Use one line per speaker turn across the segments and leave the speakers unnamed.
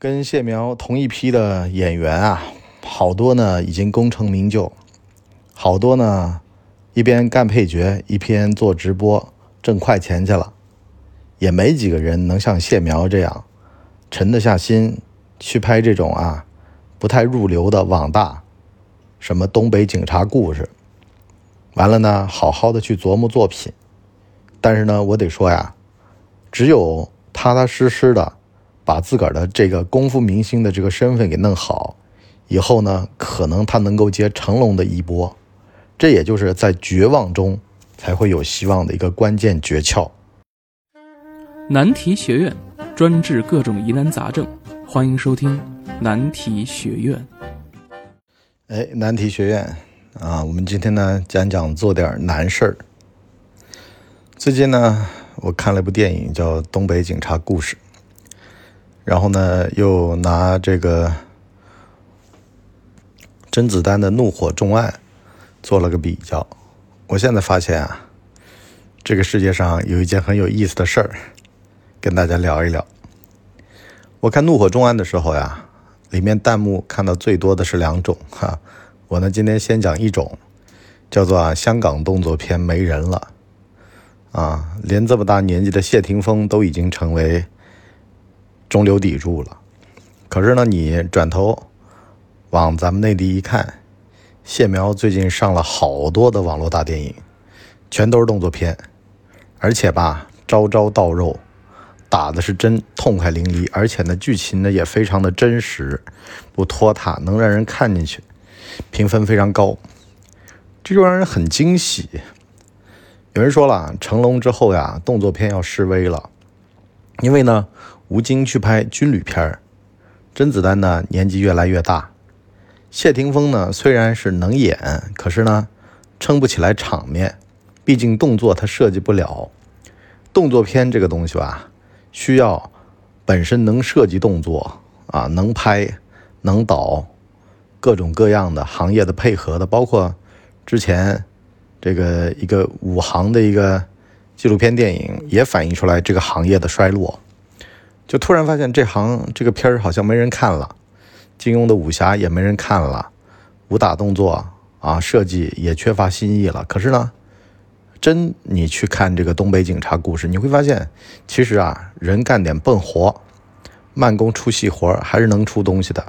跟谢苗同一批的演员啊，好多呢已经功成名就，好多呢一边干配角，一边做直播挣快钱去了，也没几个人能像谢苗这样沉得下心去拍这种啊不太入流的网大，什么东北警察故事，完了呢好好的去琢磨作品，但是呢我得说呀，只有踏踏实实的。把自个儿的这个功夫明星的这个身份给弄好，以后呢，可能他能够接成龙的衣钵，这也就是在绝望中才会有希望的一个关键诀窍。
难题学院专治各种疑难杂症，欢迎收听难题学院。
哎，难题学院啊，我们今天呢讲讲做点难事儿。最近呢，我看了一部电影叫《东北警察故事》。然后呢，又拿这个甄子丹的《怒火重案》做了个比较。我现在发现啊，这个世界上有一件很有意思的事儿，跟大家聊一聊。我看《怒火重案》的时候呀，里面弹幕看到最多的是两种哈。我呢，今天先讲一种，叫做啊，香港动作片没人了啊，连这么大年纪的谢霆锋都已经成为。中流砥柱了，可是呢，你转头往咱们内地一看，谢苗最近上了好多的网络大电影，全都是动作片，而且吧，招招到肉，打的是真痛快淋漓，而且呢，剧情呢也非常的真实，不拖沓，能让人看进去，评分非常高，这就让人很惊喜。有人说了，成龙之后呀，动作片要示威了，因为呢。吴京去拍军旅片儿，甄子丹呢年纪越来越大，谢霆锋呢虽然是能演，可是呢撑不起来场面，毕竟动作他设计不了。动作片这个东西吧，需要本身能设计动作啊，能拍能导，各种各样的行业的配合的，包括之前这个一个武行的一个纪录片电影，也反映出来这个行业的衰落。就突然发现这行这个片儿好像没人看了，金庸的武侠也没人看了，武打动作啊设计也缺乏新意了。可是呢，真你去看这个东北警察故事，你会发现，其实啊人干点笨活，慢工出细活还是能出东西的。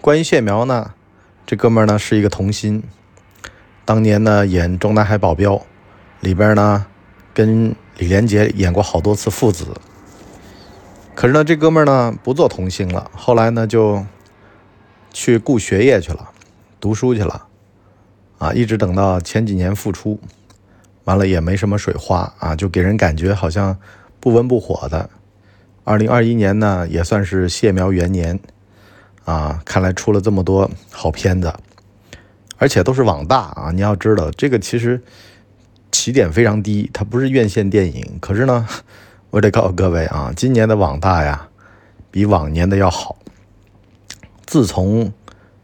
关于谢苗呢，这哥们儿呢是一个童星，当年呢演《中南海保镖》里边呢跟李连杰演过好多次父子。可是呢，这哥们儿呢不做童星了，后来呢就去顾学业去了，读书去了，啊，一直等到前几年复出，完了也没什么水花啊，就给人感觉好像不温不火的。二零二一年呢也算是谢苗元年，啊，看来出了这么多好片子，而且都是网大啊。你要知道，这个其实起点非常低，它不是院线电影，可是呢。我得告诉各位啊，今年的网大呀，比往年的要好。自从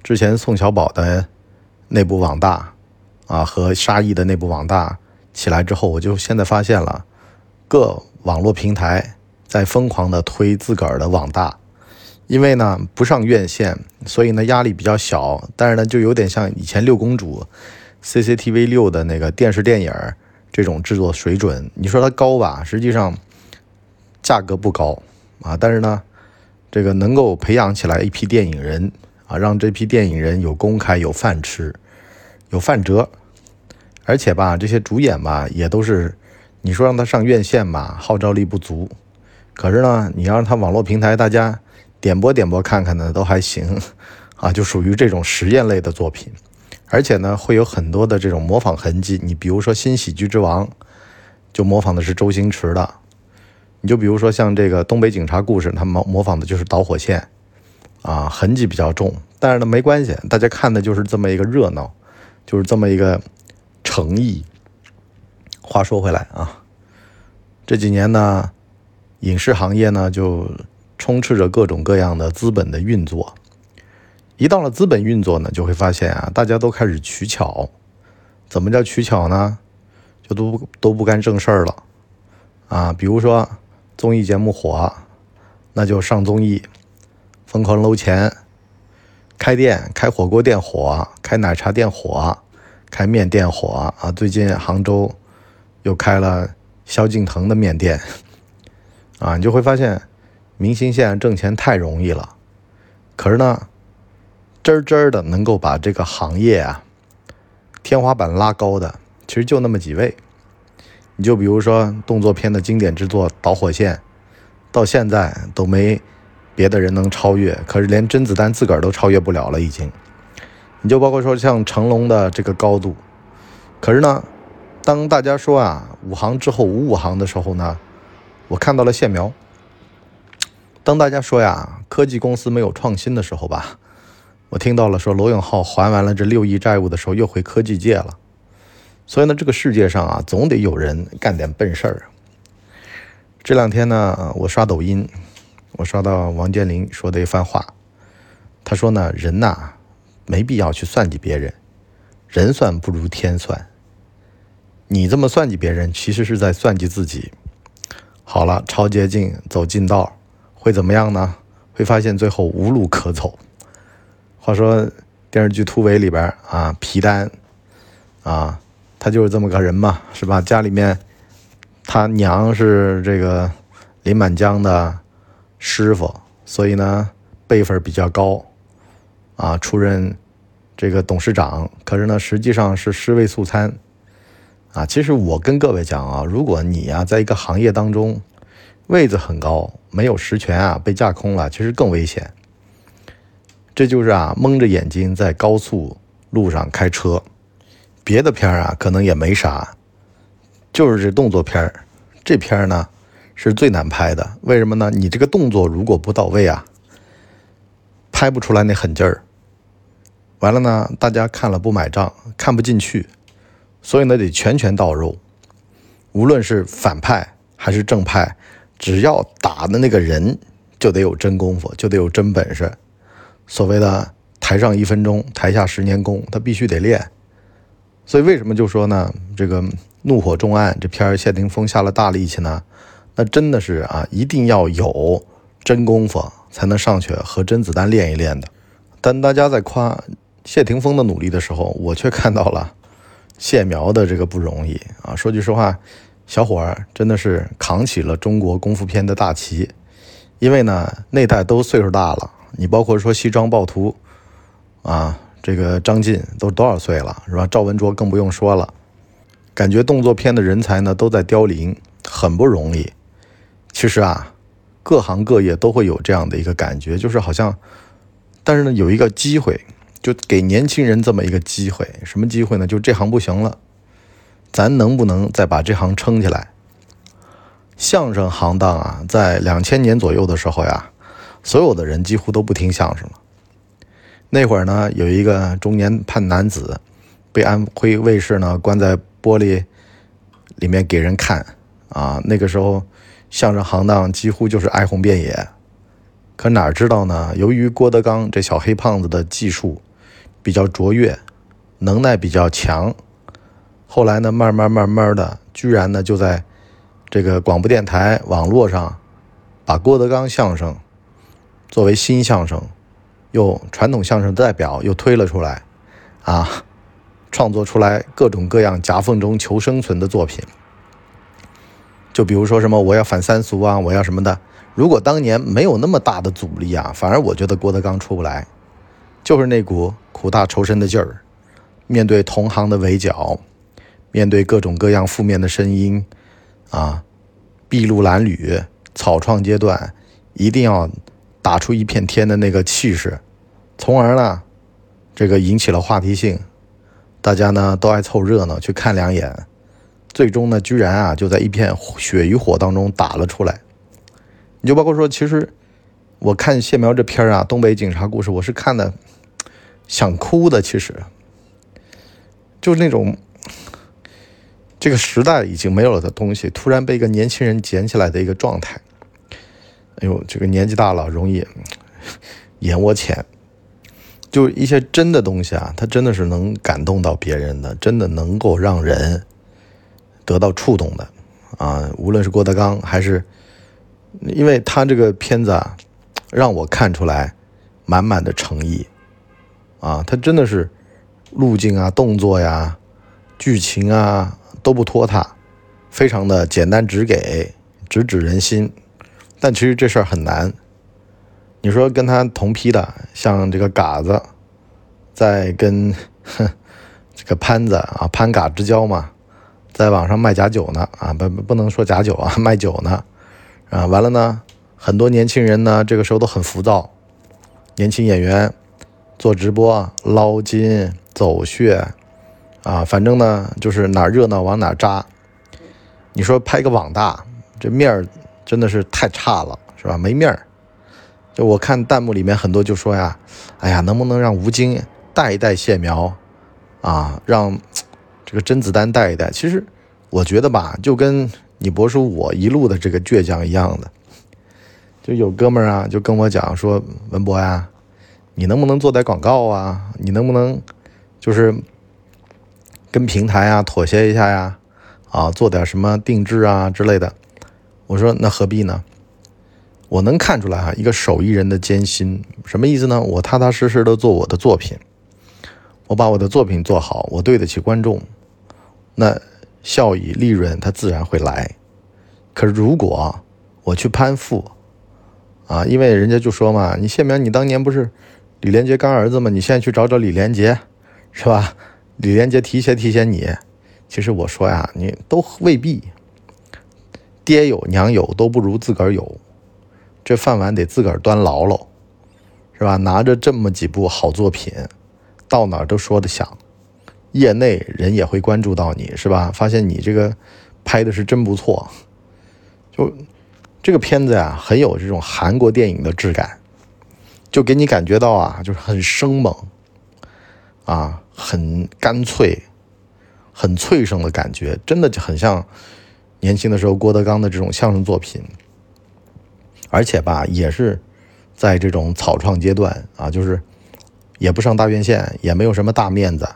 之前宋小宝的那部网大啊和沙溢的那部网大起来之后，我就现在发现了各网络平台在疯狂的推自个儿的网大，因为呢不上院线，所以呢压力比较小，但是呢就有点像以前六公主 CCTV 六的那个电视电影这种制作水准。你说它高吧，实际上。价格不高啊，但是呢，这个能够培养起来一批电影人啊，让这批电影人有公开、有饭吃、有饭辙，而且吧，这些主演吧也都是，你说让他上院线吧，号召力不足，可是呢，你要让他网络平台大家点播点播看看呢，都还行啊，就属于这种实验类的作品，而且呢，会有很多的这种模仿痕迹。你比如说《新喜剧之王》，就模仿的是周星驰的。你就比如说像这个东北警察故事，他模模仿的就是导火线，啊，痕迹比较重，但是呢没关系，大家看的就是这么一个热闹，就是这么一个诚意。话说回来啊，这几年呢，影视行业呢就充斥着各种各样的资本的运作，一到了资本运作呢，就会发现啊，大家都开始取巧，怎么叫取巧呢？就都都不干正事儿了，啊，比如说。综艺节目火，那就上综艺，疯狂搂钱，开店，开火锅店火，开奶茶店火，开面店火啊！最近杭州又开了萧敬腾的面店，啊，你就会发现，明星现在挣钱太容易了，可是呢，真真的能够把这个行业啊天花板拉高的，其实就那么几位。你就比如说动作片的经典之作《导火线》。到现在都没别的人能超越，可是连甄子丹自个儿都超越不了了，已经。你就包括说像成龙的这个高度，可是呢，当大家说啊五行之后无五行的时候呢，我看到了线描。当大家说呀科技公司没有创新的时候吧，我听到了说罗永浩还完了这六亿债务的时候又回科技界了。所以呢，这个世界上啊，总得有人干点笨事儿。这两天呢，我刷抖音，我刷到王健林说的一番话。他说呢，人呐，没必要去算计别人，人算不如天算。你这么算计别人，其实是在算计自己。好了，超捷径，走近道，会怎么样呢？会发现最后无路可走。话说电视剧《突围》里边啊，皮丹啊，他就是这么个人嘛，是吧？家里面。他娘是这个林满江的师傅，所以呢辈分比较高，啊，出任这个董事长。可是呢，实际上是尸位素餐，啊，其实我跟各位讲啊，如果你呀在一个行业当中位子很高，没有实权啊，被架空了，其实更危险。这就是啊蒙着眼睛在高速路上开车，别的片儿啊可能也没啥。就是这动作片儿，这片儿呢是最难拍的。为什么呢？你这个动作如果不到位啊，拍不出来那狠劲儿。完了呢，大家看了不买账，看不进去。所以呢，得拳拳到肉。无论是反派还是正派，只要打的那个人，就得有真功夫，就得有真本事。所谓的台上一分钟，台下十年功，他必须得练。所以为什么就说呢？这个。怒火重案这片，谢霆锋下了大力气呢，那真的是啊，一定要有真功夫才能上去和甄子丹练一练的。但大家在夸谢霆锋的努力的时候，我却看到了谢苗的这个不容易啊。说句实话，小伙儿真的是扛起了中国功夫片的大旗，因为呢那代都岁数大了，你包括说西装暴徒啊，这个张晋都多少岁了是吧？赵文卓更不用说了。感觉动作片的人才呢都在凋零，很不容易。其实啊，各行各业都会有这样的一个感觉，就是好像，但是呢有一个机会，就给年轻人这么一个机会。什么机会呢？就这行不行了，咱能不能再把这行撑起来？相声行当啊，在两千年左右的时候呀，所有的人几乎都不听相声了。那会儿呢，有一个中年胖男子，被安徽卫视呢关在。玻璃里面给人看啊，那个时候相声行当几乎就是哀鸿遍野。可哪知道呢？由于郭德纲这小黑胖子的技术比较卓越，能耐比较强，后来呢，慢慢慢慢的，居然呢就在这个广播电台、网络上，把郭德纲相声作为新相声，又传统相声的代表又推了出来，啊。创作出来各种各样夹缝中求生存的作品，就比如说什么我要反三俗啊，我要什么的。如果当年没有那么大的阻力啊，反而我觉得郭德纲出不来，就是那股苦大仇深的劲儿。面对同行的围剿，面对各种各样负面的声音，啊，筚路蓝缕，草创阶段，一定要打出一片天的那个气势，从而呢，这个引起了话题性。大家呢都爱凑热闹去看两眼，最终呢居然啊就在一片血与火当中打了出来。你就包括说，其实我看谢苗这片啊，《东北警察故事》，我是看的想哭的。其实就是那种这个时代已经没有了的东西，突然被一个年轻人捡起来的一个状态。哎呦，这个年纪大了容易 眼窝浅。就一些真的东西啊，它真的是能感动到别人的，真的能够让人得到触动的啊。无论是郭德纲还是因为他这个片子啊，让我看出来满满的诚意啊，他真的是路径啊、动作呀、剧情啊都不拖沓，非常的简单直给，直指人心。但其实这事儿很难。你说跟他同批的，像这个嘎子，在跟 这个潘子啊，潘嘎之交嘛，在网上卖假酒呢啊，不不能说假酒啊，卖酒呢啊。完了呢，很多年轻人呢，这个时候都很浮躁。年轻演员做直播捞金走穴啊，反正呢就是哪热闹往哪扎。你说拍个网大，这面儿。真的是太差了，是吧？没面儿。就我看弹幕里面很多就说呀：“哎呀，能不能让吴京带一带谢苗啊？让这个甄子丹带一带？”其实我觉得吧，就跟你博叔我一路的这个倔强一样的。就有哥们儿啊，就跟我讲说：“文博呀，你能不能做点广告啊？你能不能就是跟平台啊妥协一下呀？啊，做点什么定制啊之类的。”我说那何必呢？我能看出来哈，一个手艺人的艰辛，什么意思呢？我踏踏实实的做我的作品，我把我的作品做好，我对得起观众，那效益、利润它自然会来。可是如果我去攀附，啊，因为人家就说嘛，你谢苗，你当年不是李连杰干儿子吗？你现在去找找李连杰，是吧？李连杰提携提携你，其实我说呀，你都未必。爹有娘有都不如自个儿有，这饭碗得自个儿端牢喽，是吧？拿着这么几部好作品，到哪儿都说得响，业内人也会关注到你，是吧？发现你这个拍的是真不错，就这个片子呀，很有这种韩国电影的质感，就给你感觉到啊，就是很生猛，啊，很干脆，很脆生的感觉，真的就很像。年轻的时候，郭德纲的这种相声作品，而且吧，也是在这种草创阶段啊，就是也不上大院线，也没有什么大面子，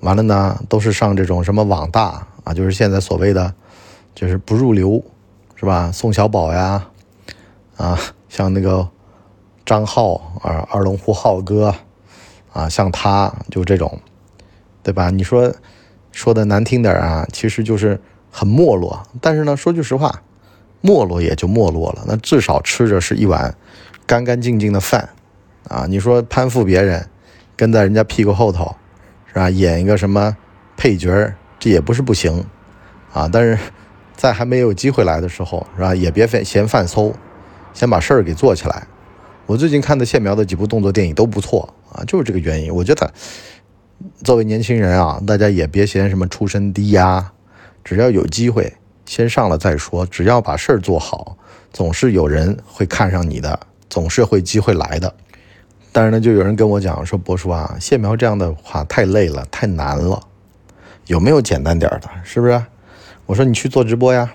完了呢，都是上这种什么网大啊，就是现在所谓的就是不入流，是吧？宋小宝呀，啊，像那个张浩啊，二龙湖浩哥啊，像他就这种，对吧？你说说的难听点啊，其实就是。很没落，但是呢，说句实话，没落也就没落了。那至少吃着是一碗干干净净的饭啊！你说攀附别人，跟在人家屁股后头，是吧？演一个什么配角，这也不是不行啊。但是在还没有机会来的时候，是吧？也别嫌嫌犯馊，先把事儿给做起来。我最近看的谢苗的几部动作电影都不错啊，就是这个原因。我觉得作为年轻人啊，大家也别嫌什么出身低呀。只要有机会，先上了再说。只要把事儿做好，总是有人会看上你的，总是会机会来的。但是呢，就有人跟我讲说：“博叔啊，谢苗这样的话太累了，太难了，有没有简单点的？是不是？”我说：“你去做直播呀。”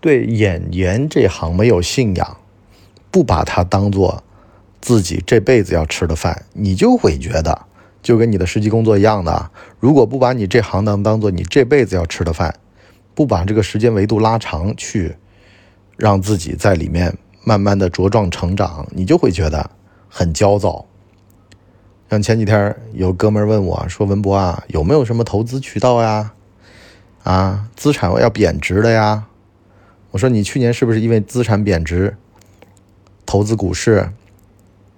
对演员这行没有信仰，不把它当做自己这辈子要吃的饭，你就会觉得。就跟你的实际工作一样的，如果不把你这行当当做你这辈子要吃的饭，不把这个时间维度拉长，去让自己在里面慢慢的茁壮成长，你就会觉得很焦躁。像前几天有哥们问我说：“文博啊，有没有什么投资渠道呀？啊，资产要贬值的呀？”我说：“你去年是不是因为资产贬值，投资股市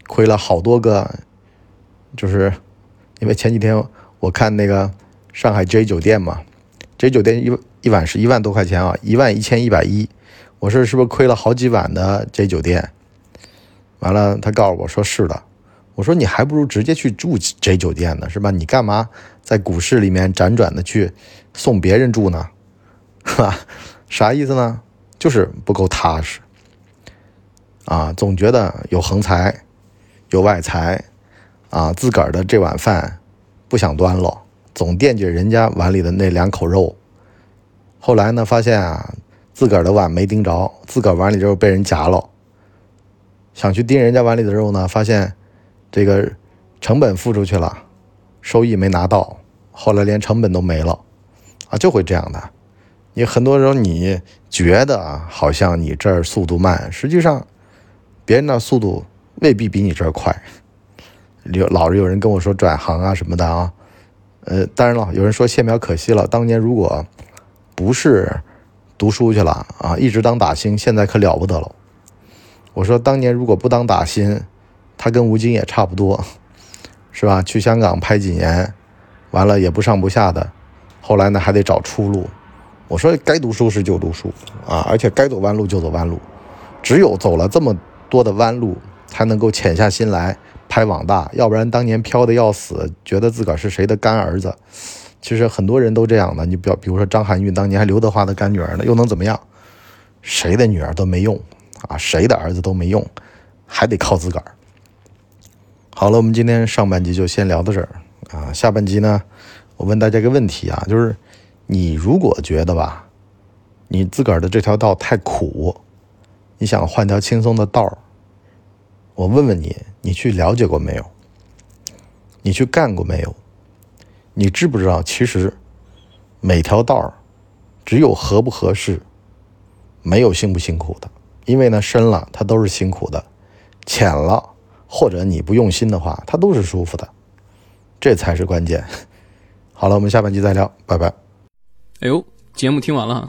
亏了好多个？就是。”因为前几天我看那个上海 J 酒店嘛，J 酒店一一晚是一万多块钱啊，一万一千一百一，我说是不是亏了好几晚的 J 酒店？完了，他告诉我说是的，我说你还不如直接去住 J 酒店呢，是吧？你干嘛在股市里面辗转的去送别人住呢？是吧？啥意思呢？就是不够踏实啊，总觉得有横财，有外财。啊，自个儿的这碗饭不想端了，总惦记人家碗里的那两口肉。后来呢，发现啊，自个儿的碗没盯着，自个儿碗里肉被人夹了。想去盯人家碗里的肉呢，发现这个成本付出去了，收益没拿到，后来连成本都没了。啊，就会这样的。你很多时候你觉得啊，好像你这儿速度慢，实际上别人那速度未必比你这儿快。有老是有人跟我说转行啊什么的啊，呃，当然了，有人说谢苗可惜了，当年如果不是读书去了啊，一直当打星，现在可了不得了。我说当年如果不当打星，他跟吴京也差不多，是吧？去香港拍几年，完了也不上不下的，后来呢还得找出路。我说该读书时就读书啊，而且该走弯路就走弯路，只有走了这么多的弯路，才能够潜下心来拍网大，要不然当年飘的要死，觉得自个儿是谁的干儿子。其实很多人都这样的，你比比如说张含韵当年还刘德华的干女儿呢，又能怎么样？谁的女儿都没用啊，谁的儿子都没用，还得靠自个儿。好了，我们今天上半集就先聊到这儿啊，下半集呢，我问大家一个问题啊，就是你如果觉得吧，你自个儿的这条道太苦，你想换条轻松的道儿，我问问你，你去了解过没有？你去干过没有？你知不知道，其实每条道儿只有合不合适，没有辛不辛苦的。因为呢，深了它都是辛苦的，浅了或者你不用心的话，它都是舒服的，这才是关键。好了，我们下半集再聊，拜拜。
哎呦，节目听完了，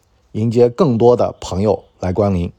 迎接更多的朋友来光临。